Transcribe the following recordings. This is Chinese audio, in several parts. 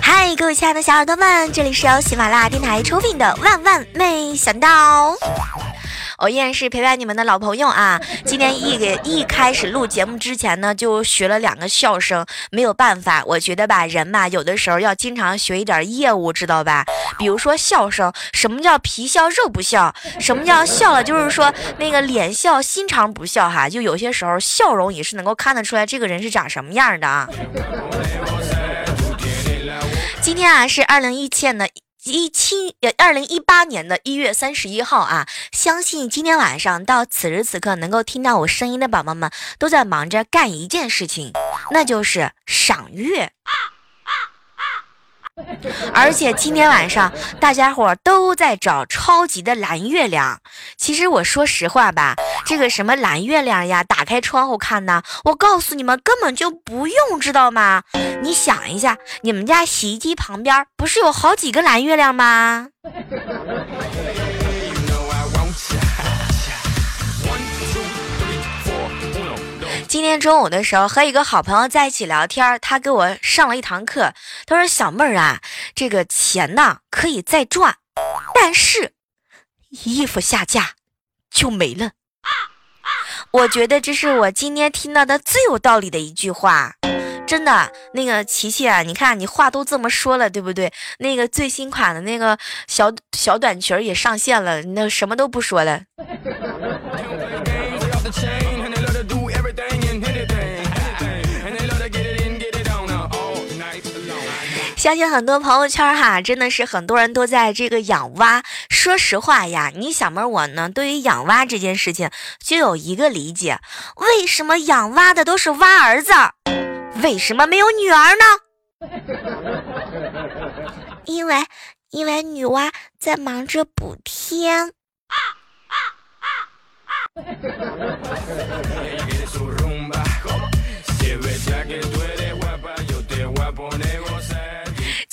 嗨，各位亲爱的小耳朵们，这里是由喜马拉雅电台出品的《万万没想到》。我依然是陪伴你们的老朋友啊！今天一给一开始录节目之前呢，就学了两个笑声，没有办法，我觉得吧，人嘛，有的时候要经常学一点业务，知道吧？比如说笑声，什么叫皮笑肉不笑？什么叫笑了？就是说那个脸笑心肠不笑哈，就有些时候笑容也是能够看得出来这个人是长什么样的啊。今天啊，是二零一七的。一七呃，二零一八年的一月三十一号啊，相信今天晚上到此时此刻能够听到我声音的宝宝们，都在忙着干一件事情，那就是赏月。而且今天晚上大家伙都在找超级的蓝月亮。其实我说实话吧，这个什么蓝月亮呀，打开窗户看呢，我告诉你们根本就不用，知道吗？你想一下，你们家洗衣机旁边不是有好几个蓝月亮吗？今天中午的时候和一个好朋友在一起聊天，他给我上了一堂课。他说：“小妹儿啊，这个钱呢可以再赚，但是衣服下架就没了。”我觉得这是我今天听到的最有道理的一句话。真的，那个琪琪啊，你看你话都这么说了，对不对？那个最新款的那个小小短裙也上线了，那什么都不说了。相信很多朋友圈哈，真的是很多人都在这个养蛙。说实话呀，你小妹我呢，对于养蛙这件事情就有一个理解：为什么养蛙的都是蛙儿子，为什么没有女儿呢？因为因为女娲在忙着补天。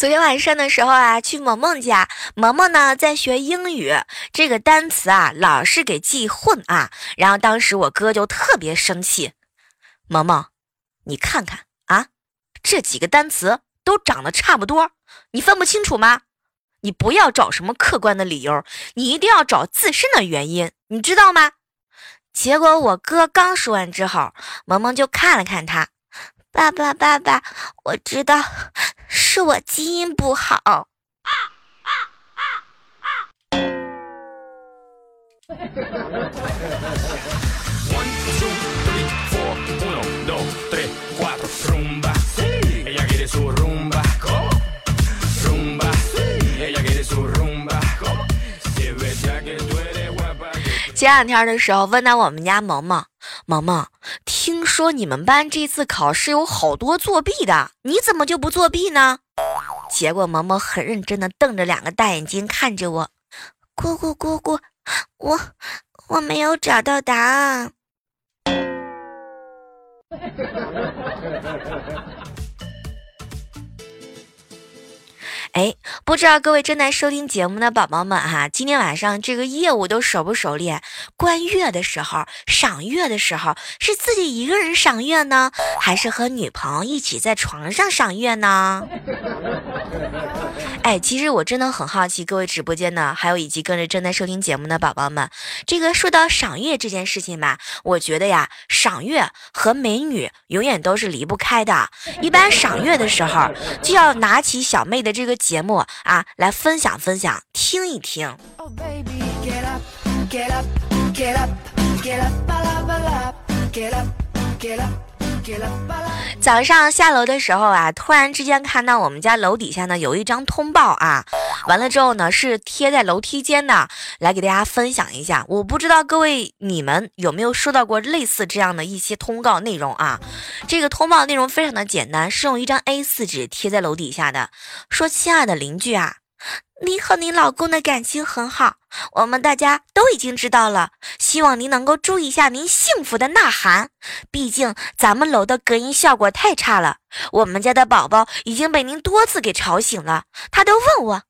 昨天晚上的时候啊，去萌萌家，萌萌呢在学英语，这个单词啊老是给记混啊。然后当时我哥就特别生气，萌萌，你看看啊，这几个单词都长得差不多，你分不清楚吗？你不要找什么客观的理由，你一定要找自身的原因，你知道吗？结果我哥刚说完之后，萌萌就看了看他，爸爸爸爸，我知道。是我基因不好。前两天的时候，问到我们家萌萌，萌萌，听说你们班这次考试有好多作弊的，你怎么就不作弊呢？结果萌萌很认真的瞪着两个大眼睛看着我，姑姑姑姑，我我没有找到答案。不知道各位正在收听节目的宝宝们哈，今天晚上这个业务都熟不熟练？观月的时候，赏月的时候，是自己一个人赏月呢，还是和女朋友一起在床上赏月呢？哎，其实我真的很好奇，各位直播间的，还有以及跟着正在收听节目的宝宝们，这个说到赏月这件事情吧，我觉得呀，赏月和美女永远都是离不开的。一般赏月的时候，就要拿起小妹的这个节目啊，来分享分享，听一听。早上下楼的时候啊，突然之间看到我们家楼底下呢有一张通报啊，完了之后呢是贴在楼梯间的，来给大家分享一下。我不知道各位你们有没有收到过类似这样的一些通告内容啊？这个通报内容非常的简单，是用一张 A4 纸贴在楼底下的，说：“亲爱的邻居啊，您和您老公的感情很好，我们大家都已经知道了。希望您能够注意一下您幸福的呐喊。毕竟咱们楼的隔音效果太差了，我们家的宝宝已经被您多次给吵醒了，他都问我：“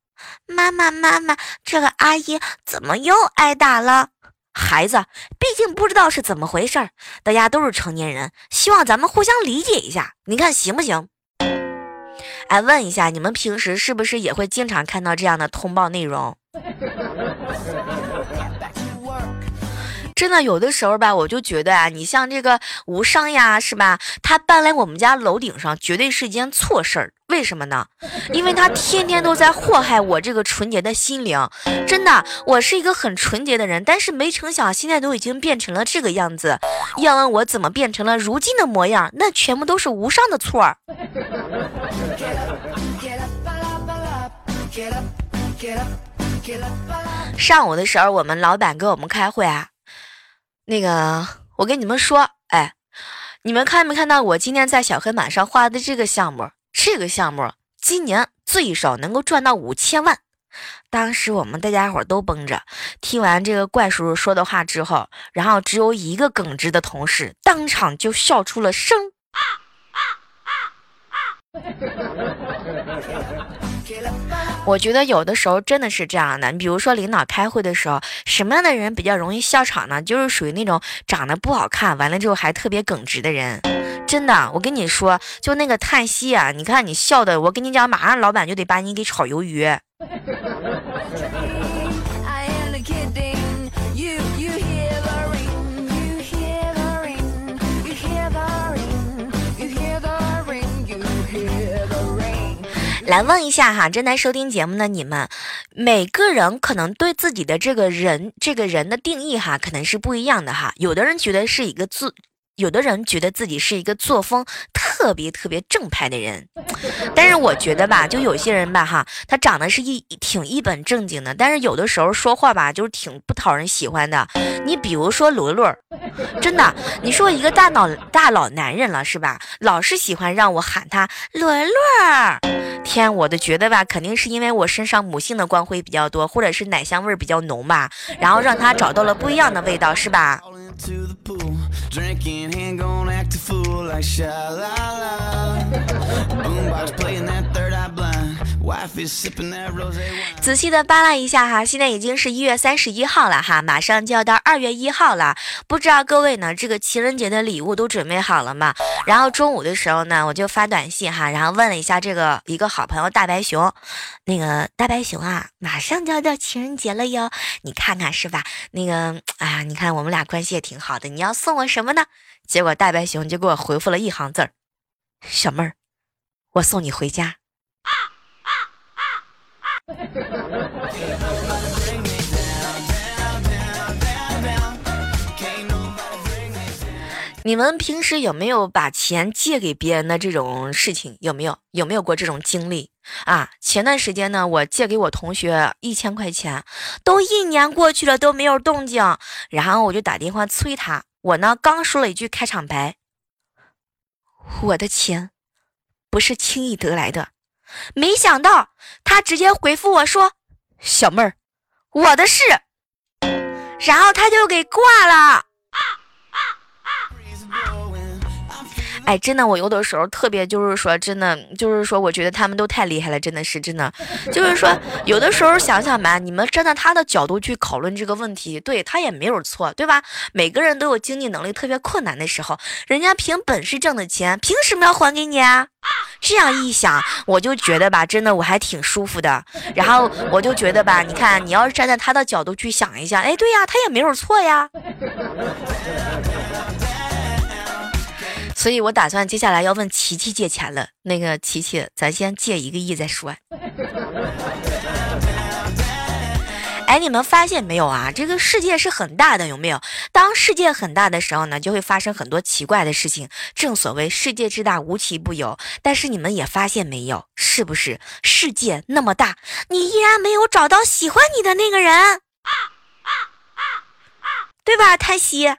妈妈，妈妈，这个阿姨怎么又挨打了？”孩子，毕竟不知道是怎么回事儿，大家都是成年人，希望咱们互相理解一下，你看行不行？哎，问一下，你们平时是不是也会经常看到这样的通报内容？真的有的时候吧，我就觉得啊，你像这个无伤呀，是吧？他搬来我们家楼顶上，绝对是一件错事儿。为什么呢？因为他天天都在祸害我这个纯洁的心灵。真的，我是一个很纯洁的人，但是没成想现在都已经变成了这个样子。要问我怎么变成了如今的模样，那全部都是无伤的错儿。上午的时候，我们老板给我们开会啊。那个，我跟你们说，哎，你们看没看到我今天在小黑板上画的这个项目？这个项目今年最少能够赚到五千万。当时我们大家伙都绷着，听完这个怪叔叔说的话之后，然后只有一个耿直的同事当场就笑出了声。啊 我觉得有的时候真的是这样的，你比如说领导开会的时候，什么样的人比较容易笑场呢？就是属于那种长得不好看，完了之后还特别耿直的人。真的，我跟你说，就那个叹息啊，你看你笑的，我跟你讲，马上老板就得把你给炒鱿鱼。来问一下哈，正在收听节目的你们，每个人可能对自己的这个人这个人的定义哈，可能是不一样的哈。有的人觉得是一个自。有的人觉得自己是一个作风特别特别正派的人，但是我觉得吧，就有些人吧，哈，他长得是一挺一本正经的，但是有的时候说话吧，就是挺不讨人喜欢的。你比如说罗罗，真的，你说一个大脑大老男人了是吧？老是喜欢让我喊他罗罗，天，我都觉得吧，肯定是因为我身上母性的光辉比较多，或者是奶香味比较浓吧，然后让他找到了不一样的味道，是吧？Drinking, ain't gonna act a fool like sha la la. Boombox playing that third eye blind. 仔细的扒拉一下哈，现在已经是一月三十一号了哈，马上就要到二月一号了。不知道各位呢，这个情人节的礼物都准备好了吗？然后中午的时候呢，我就发短信哈，然后问了一下这个一个好朋友大白熊，那个大白熊啊，马上就要到情人节了哟，你看看是吧？那个啊，你看我们俩关系也挺好的，你要送我什么呢？结果大白熊就给我回复了一行字儿：小妹儿，我送你回家。你们平时有没有把钱借给别人的这种事情？有没有？有没有过这种经历啊？前段时间呢，我借给我同学一千块钱，都一年过去了都没有动静，然后我就打电话催他。我呢，刚说了一句开场白，我的钱不是轻易得来的。没想到他直接回复我说：“小妹儿，我的事。”然后他就给挂了。哎，真的，我有的时候特别就是说，真的就是说，我觉得他们都太厉害了，真的是真的，就是说，有的时候想想吧，你们站在他的角度去讨论这个问题，对他也没有错，对吧？每个人都有经济能力特别困难的时候，人家凭本事挣的钱，凭什么要还给你啊？这样一想，我就觉得吧，真的我还挺舒服的。然后我就觉得吧，你看，你要是站在他的角度去想一下，哎，对呀，他也没有错呀。所以我打算接下来要问琪琪借钱了。那个琪琪，咱先借一个亿再说。哎，你们发现没有啊？这个世界是很大的，有没有？当世界很大的时候呢，就会发生很多奇怪的事情。正所谓世界之大，无奇不有。但是你们也发现没有？是不是世界那么大，你依然没有找到喜欢你的那个人？对吧，泰西？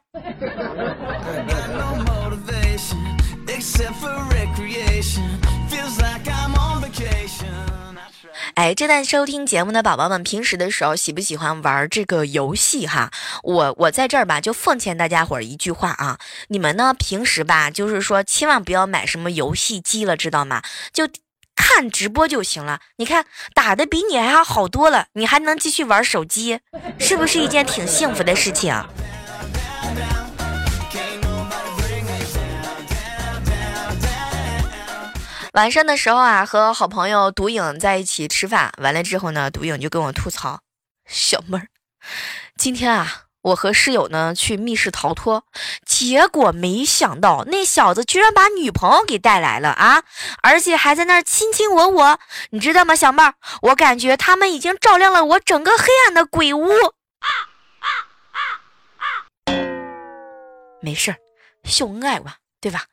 哎，正在收听节目的宝宝们，平时的时候喜不喜欢玩这个游戏哈？我我在这儿吧，就奉劝大家伙儿一句话啊，你们呢平时吧，就是说千万不要买什么游戏机了，知道吗？就看直播就行了。你看打的比你还好多了，你还能继续玩手机，是不是一件挺幸福的事情？晚上的时候啊，和好朋友独影在一起吃饭，完了之后呢，独影就跟我吐槽：“小妹儿，今天啊，我和室友呢去密室逃脱，结果没想到那小子居然把女朋友给带来了啊，而且还在那儿亲亲我我，你知道吗，小妹儿？我感觉他们已经照亮了我整个黑暗的鬼屋。没事儿，秀恩爱嘛，对吧？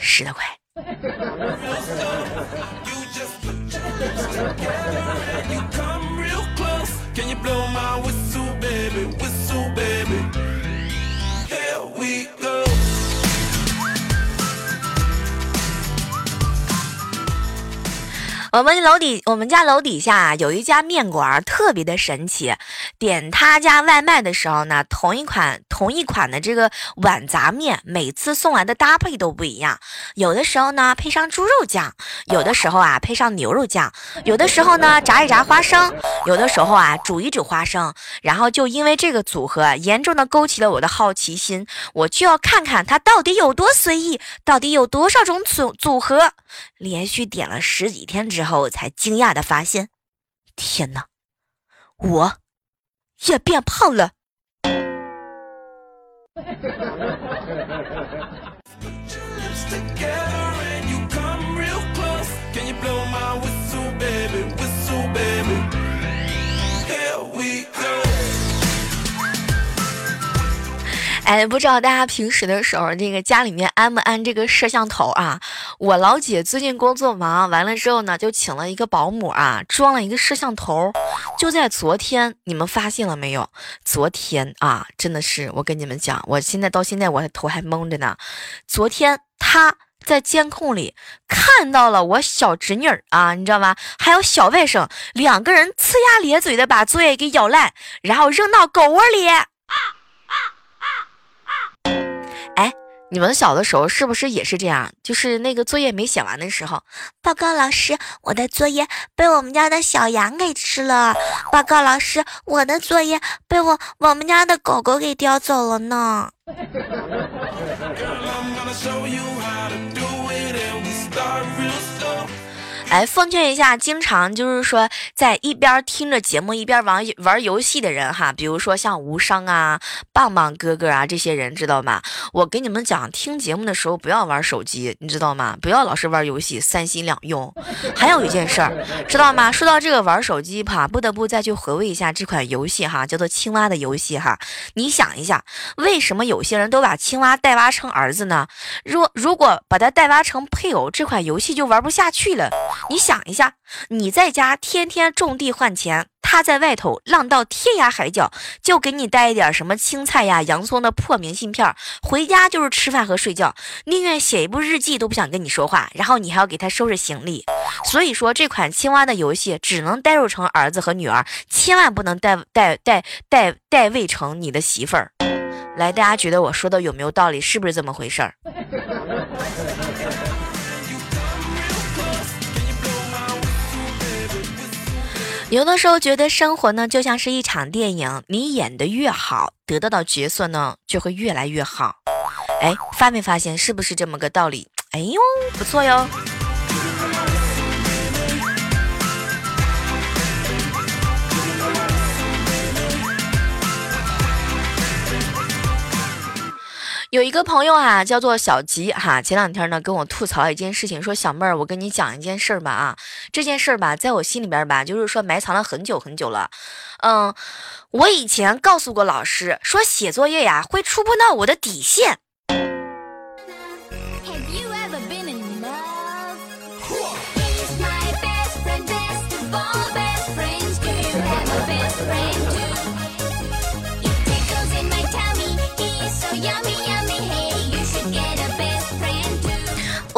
十来块。” you just put your lips together and you come real close. Can you blow my whistle? 我们楼底，我们家楼底下有一家面馆，特别的神奇。点他家外卖的时候呢，同一款同一款的这个碗杂面，每次送来的搭配都不一样。有的时候呢，配上猪肉酱；有的时候啊，配上牛肉酱；有的时候呢，炸一炸花生；有的时候啊，煮一煮花生。然后就因为这个组合，严重的勾起了我的好奇心，我就要看看它到底有多随意，到底有多少种组组合。连续点了十几天之后，才惊讶的发现，天哪，我也变胖了。哎，不知道大家平时的时候，这个家里面安不安这个摄像头啊？我老姐最近工作忙，完了之后呢，就请了一个保姆啊，装了一个摄像头。就在昨天，你们发现了没有？昨天啊，真的是我跟你们讲，我现在到现在我头还蒙着呢。昨天她在监控里看到了我小侄女儿啊，你知道吗？还有小外甥两个人呲牙咧嘴的把作业给咬烂，然后扔到狗窝里。哎，你们小的时候是不是也是这样？就是那个作业没写完的时候，报告老师，我的作业被我们家的小羊给吃了。报告老师，我的作业被我我们家的狗狗给叼走了呢。哎，奉劝一下，经常就是说在一边听着节目一边玩玩游戏的人哈，比如说像无伤啊、棒棒哥哥啊这些人，知道吗？我给你们讲，听节目的时候不要玩手机，你知道吗？不要老是玩游戏，三心两用。还有一件事儿，知道吗？说到这个玩手机哈，不得不再去回味一下这款游戏哈，叫做青蛙的游戏哈。你想一下，为什么有些人都把青蛙代挖成儿子呢？若如果把它代挖成配偶，这款游戏就玩不下去了。你想一下，你在家天天种地换钱，他在外头浪到天涯海角，就给你带一点什么青菜呀、洋葱的破明信片，回家就是吃饭和睡觉，宁愿写一部日记都不想跟你说话，然后你还要给他收拾行李。所以说，这款青蛙的游戏只能代入成儿子和女儿，千万不能代代代代代位成你的媳妇儿。来，大家觉得我说的有没有道理？是不是这么回事儿？有的时候觉得生活呢就像是一场电影，你演的越好，得到的角色呢就会越来越好。哎，发没发现是不是这么个道理？哎呦，不错哟。有一个朋友啊，叫做小吉哈，前两天呢跟我吐槽一件事情，说小妹儿，我跟你讲一件事儿吧啊，这件事儿吧，在我心里边吧，就是说埋藏了很久很久了。嗯，我以前告诉过老师，说写作业呀会触碰到我的底线。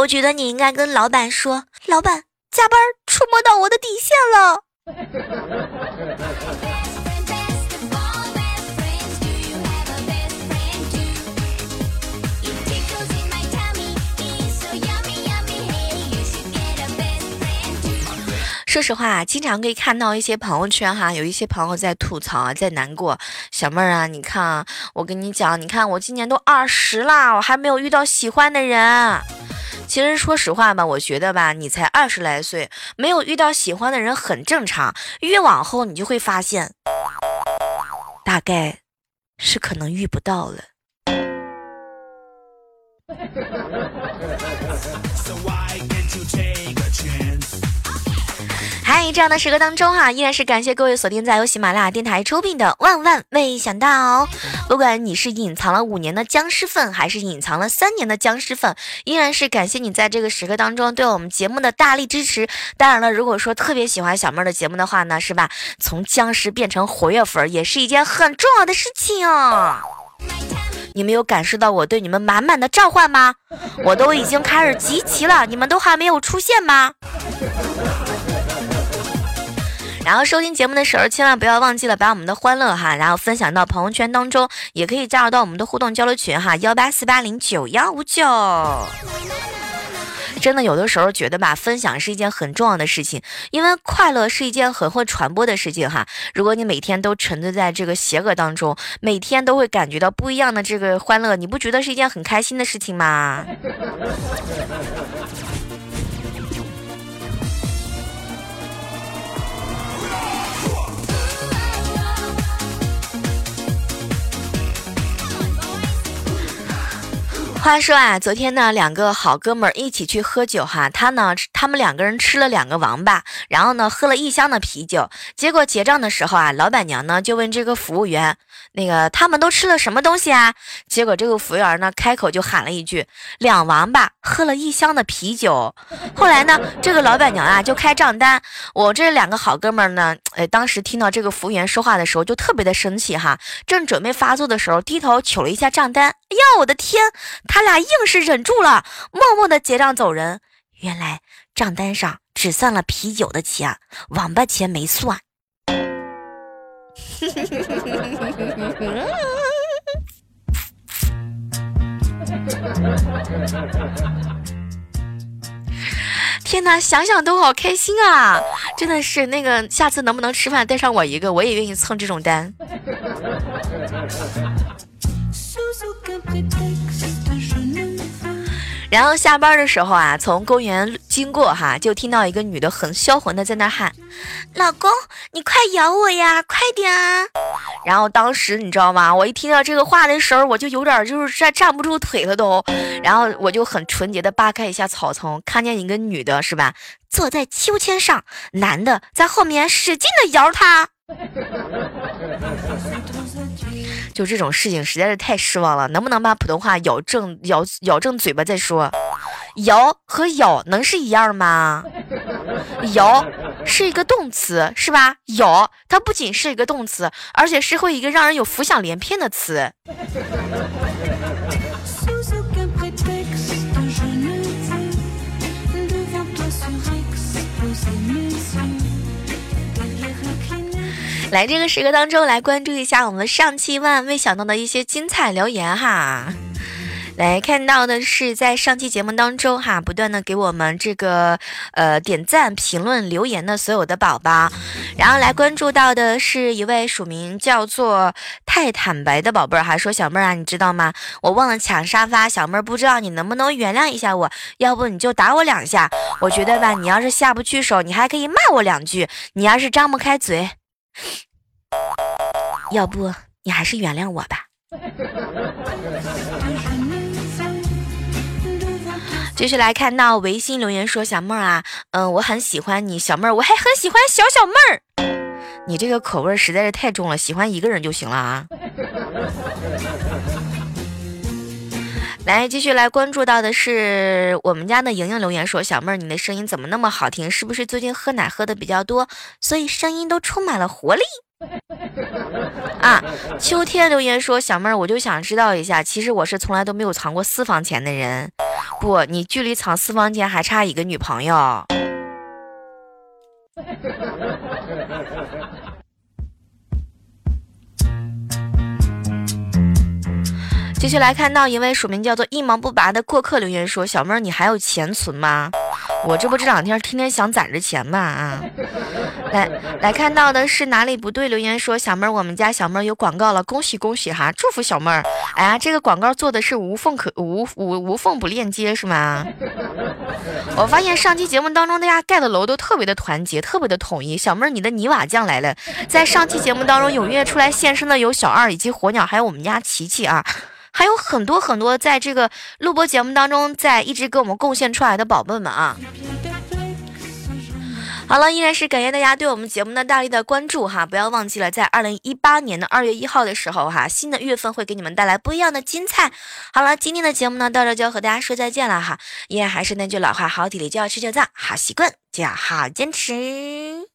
觉得你应该跟老板说，老板加班触摸到我的底线了。说实话，经常可以看到一些朋友圈哈，有一些朋友在吐槽，在难过。小妹儿啊，你看啊，我跟你讲，你看我今年都二十啦，我还没有遇到喜欢的人。其实说实话吧，我觉得吧，你才二十来岁，没有遇到喜欢的人很正常。越往后，你就会发现，大概是可能遇不到了。嗨，这样的时刻当中哈，依然是感谢各位锁定在由喜马拉雅电台出品的《万万没想到》。不管你是隐藏了五年的僵尸粉，还是隐藏了三年的僵尸粉，依然是感谢你在这个时刻当中对我们节目的大力支持。当然了，如果说特别喜欢小妹儿的节目的话呢，是吧？从僵尸变成活跃粉，也是一件很重要的事情。你们有感受到我对你们满满的召唤吗？我都已经开始集齐了，你们都还没有出现吗？然后收听节目的时候，千万不要忘记了把我们的欢乐哈，然后分享到朋友圈当中，也可以加入到我们的互动交流群哈，幺八四八零九幺五九。真的有的时候觉得吧，分享是一件很重要的事情，因为快乐是一件很会传播的事情哈。如果你每天都沉醉在这个邪恶当中，每天都会感觉到不一样的这个欢乐，你不觉得是一件很开心的事情吗？话说啊，昨天呢，两个好哥们儿一起去喝酒哈。他呢，他们两个人吃了两个王八，然后呢，喝了一箱的啤酒。结果结账的时候啊，老板娘呢就问这个服务员：“那个他们都吃了什么东西啊？”结果这个服务员呢开口就喊了一句：“两王八喝了一箱的啤酒。”后来呢，这个老板娘啊就开账单。我这两个好哥们儿呢，哎，当时听到这个服务员说话的时候就特别的生气哈。正准备发作的时候，低头瞅了一下账单，哎呀，我的天！他。他俩硬是忍住了，默默的结账走人。原来账单上只算了啤酒的钱，网吧钱没算。天哪，想想都好开心啊！真的是那个，下次能不能吃饭带上我一个，我也愿意蹭这种单。然后下班的时候啊，从公园经过哈，就听到一个女的很销魂的在那喊：“老公，你快咬我呀，快点啊！”然后当时你知道吗？我一听到这个话的时候，我就有点就是站站不住腿了都。然后我就很纯洁的扒开一下草丛，看见一个女的是吧，坐在秋千上，男的在后面使劲的摇她。就这种事情实在是太失望了，能不能把普通话咬正咬咬正嘴巴再说？咬和咬能是一样吗？咬是一个动词是吧？咬它不仅是一个动词，而且是会一个让人有浮想联翩的词。来这个时刻当中，来关注一下我们上期万万没想到的一些精彩留言哈。来看到的是在上期节目当中哈，不断的给我们这个呃点赞、评论、留言的所有的宝宝，然后来关注到的是一位署名叫做太坦白的宝贝儿，还说小妹儿啊，你知道吗？我忘了抢沙发，小妹儿不知道你能不能原谅一下我，要不你就打我两下。我觉得吧，你要是下不去手，你还可以骂我两句，你要是张不开嘴。要不你还是原谅我吧。继续来看到微信留言说：“小妹儿啊，嗯，我很喜欢你，小妹儿，我还很喜欢小小妹儿。你这个口味实在是太重了，喜欢一个人就行了啊。”来，继续来关注到的是我们家的莹莹留言说：“小妹儿，你的声音怎么那么好听？是不是最近喝奶喝的比较多，所以声音都充满了活力？”啊，秋天留言说：“小妹儿，我就想知道一下，其实我是从来都没有藏过私房钱的人。不，你距离藏私房钱还差一个女朋友。”继续来看到一位署名叫做一毛不拔的过客留言说：“小妹儿，你还有钱存吗？我这不这两天天天想攒着钱嘛啊！来来看到的是哪里不对？留言说小妹儿，我们家小妹儿有广告了，恭喜恭喜哈！祝福小妹儿。哎呀，这个广告做的是无缝可无无无缝不链接是吗？我发现上期节目当中大家盖的楼都特别的团结，特别的统一。小妹儿，你的泥瓦匠来了，在上期节目当中踊跃出来现身的有小二以及火鸟，还有我们家琪琪啊。还有很多很多在这个录播节目当中，在一直给我们贡献出来的宝贝们啊！好了，依然是感谢大家对我们节目的大力的关注哈！不要忘记了，在二零一八年的二月一号的时候哈，新的月份会给你们带来不一样的精彩。好了，今天的节目呢，到这就要和大家说再见了哈！依然还是那句老话，好体力就要持久战，好习惯就要好坚持。